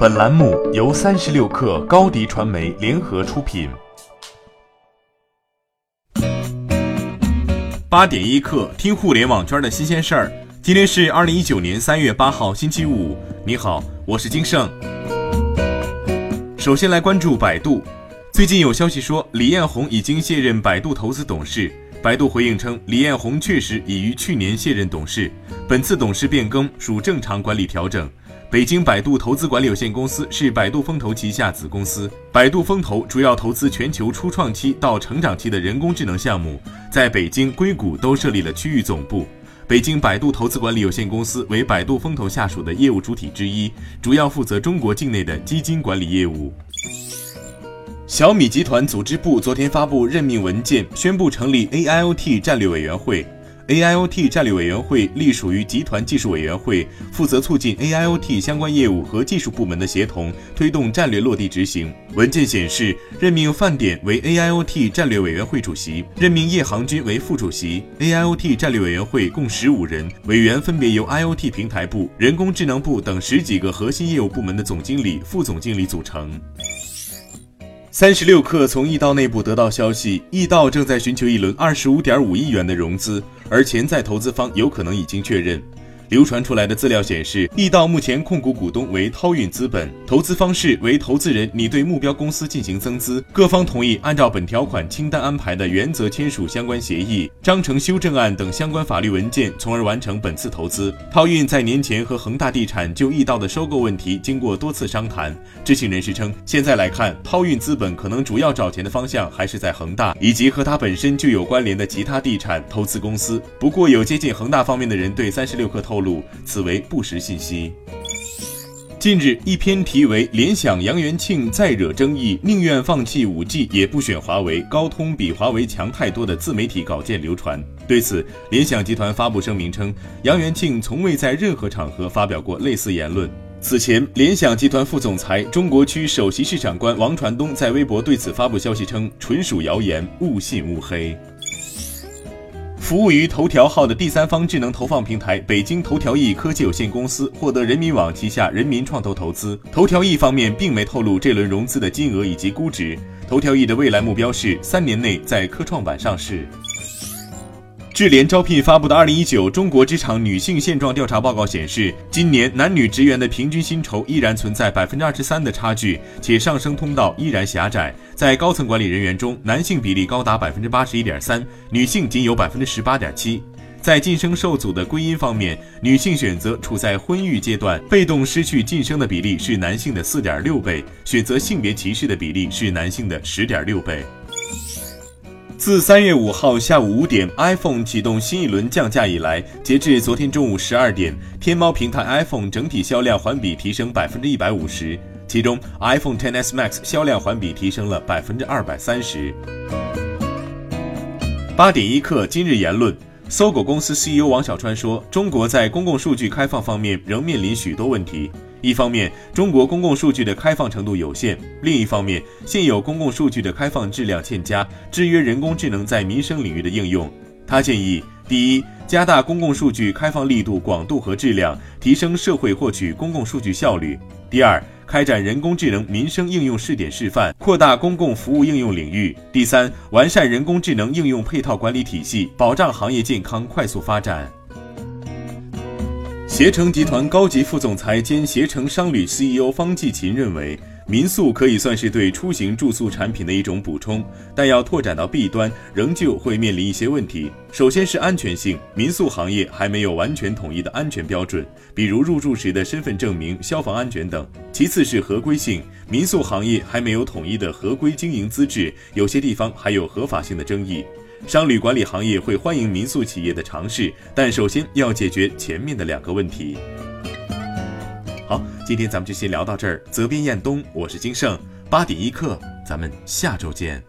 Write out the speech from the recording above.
本栏目由三十六氪高低传媒联合出品。八点一刻，听互联网圈的新鲜事儿。今天是二零一九年三月八号，星期五。你好，我是金盛。首先来关注百度。最近有消息说，李彦宏已经卸任百度投资董事。百度回应称，李彦宏确实已于去年卸任董事，本次董事变更属正常管理调整。北京百度投资管理有限公司是百度风投旗下子公司。百度风投主要投资全球初创期到成长期的人工智能项目，在北京、硅谷都设立了区域总部。北京百度投资管理有限公司为百度风投下属的业务主体之一，主要负责中国境内的基金管理业务。小米集团组织部昨天发布任命文件，宣布成立 AIoT 战略委员会。AIoT 战略委员会隶属于集团技术委员会，负责促进 AIoT 相关业务和技术部门的协同，推动战略落地执行。文件显示，任命范典为 AIoT 战略委员会主席，任命叶航军为副主席。AIoT 战略委员会共十五人，委员分别由 IoT 平台部、人工智能部等十几个核心业务部门的总经理、副总经理组成。三十六氪从易道内部得到消息，易道正在寻求一轮二十五点五亿元的融资，而潜在投资方有可能已经确认。流传出来的资料显示，易道目前控股股东为涛运资本，投资方式为投资人拟对目标公司进行增资，各方同意按照本条款清单安排的原则签署相关协议、章程修正案等相关法律文件，从而完成本次投资。涛运在年前和恒大地产就易道的收购问题经过多次商谈，知情人士称，现在来看，涛运资本可能主要找钱的方向还是在恒大以及和它本身就有关联的其他地产投资公司。不过，有接近恒大方面的人对三十六氪透。透露此为不实信息。近日，一篇题为“联想杨元庆再惹争议，宁愿放弃五 G 也不选华为，高通比华为强太多”的自媒体稿件流传。对此，联想集团发布声明称，杨元庆从未在任何场合发表过类似言论。此前，联想集团副总裁、中国区首席市场官王传东在微博对此发布消息称，纯属谣言，勿信勿黑。服务于头条号的第三方智能投放平台北京头条易科技有限公司获得人民网旗下人民创投投资。头条易方面并没透露这轮融资的金额以及估值。头条易的未来目标是三年内在科创板上市。智联招聘发布的《二零一九中国职场女性现状调查报告》显示，今年男女职员的平均薪酬依然存在百分之二十三的差距，且上升通道依然狭窄。在高层管理人员中，男性比例高达百分之八十一点三，女性仅有百分之十八点七。在晋升受阻的归因方面，女性选择处在婚育阶段，被动失去晋升的比例是男性的四点六倍；选择性别歧视的比例是男性的十点六倍。自三月五号下午五点，iPhone 启动新一轮降价以来，截至昨天中午十二点，天猫平台 iPhone 整体销量环比提升百分之一百五十，其中 iPhone XS Max 销量环比提升了百分之二百三十。八点一刻，今日言论，搜狗公司 CEO 王小川说：“中国在公共数据开放方面仍面临许多问题。”一方面，中国公共数据的开放程度有限；另一方面，现有公共数据的开放质量欠佳，制约人工智能在民生领域的应用。他建议：第一，加大公共数据开放力度、广度和质量，提升社会获取公共数据效率；第二，开展人工智能民生应用试点示范，扩大公共服务应用领域；第三，完善人工智能应用配套管理体系，保障行业健康快速发展。携程集团高级副总裁兼携程商旅 CEO 方继勤认为，民宿可以算是对出行住宿产品的一种补充，但要拓展到 B 端，仍旧会面临一些问题。首先是安全性，民宿行业还没有完全统一的安全标准，比如入住时的身份证明、消防安全等。其次是合规性，民宿行业还没有统一的合规经营资质，有些地方还有合法性的争议。商旅管理行业会欢迎民宿企业的尝试，但首先要解决前面的两个问题。好，今天咱们就先聊到这儿。责编：彦东，我是金盛，八点一刻，咱们下周见。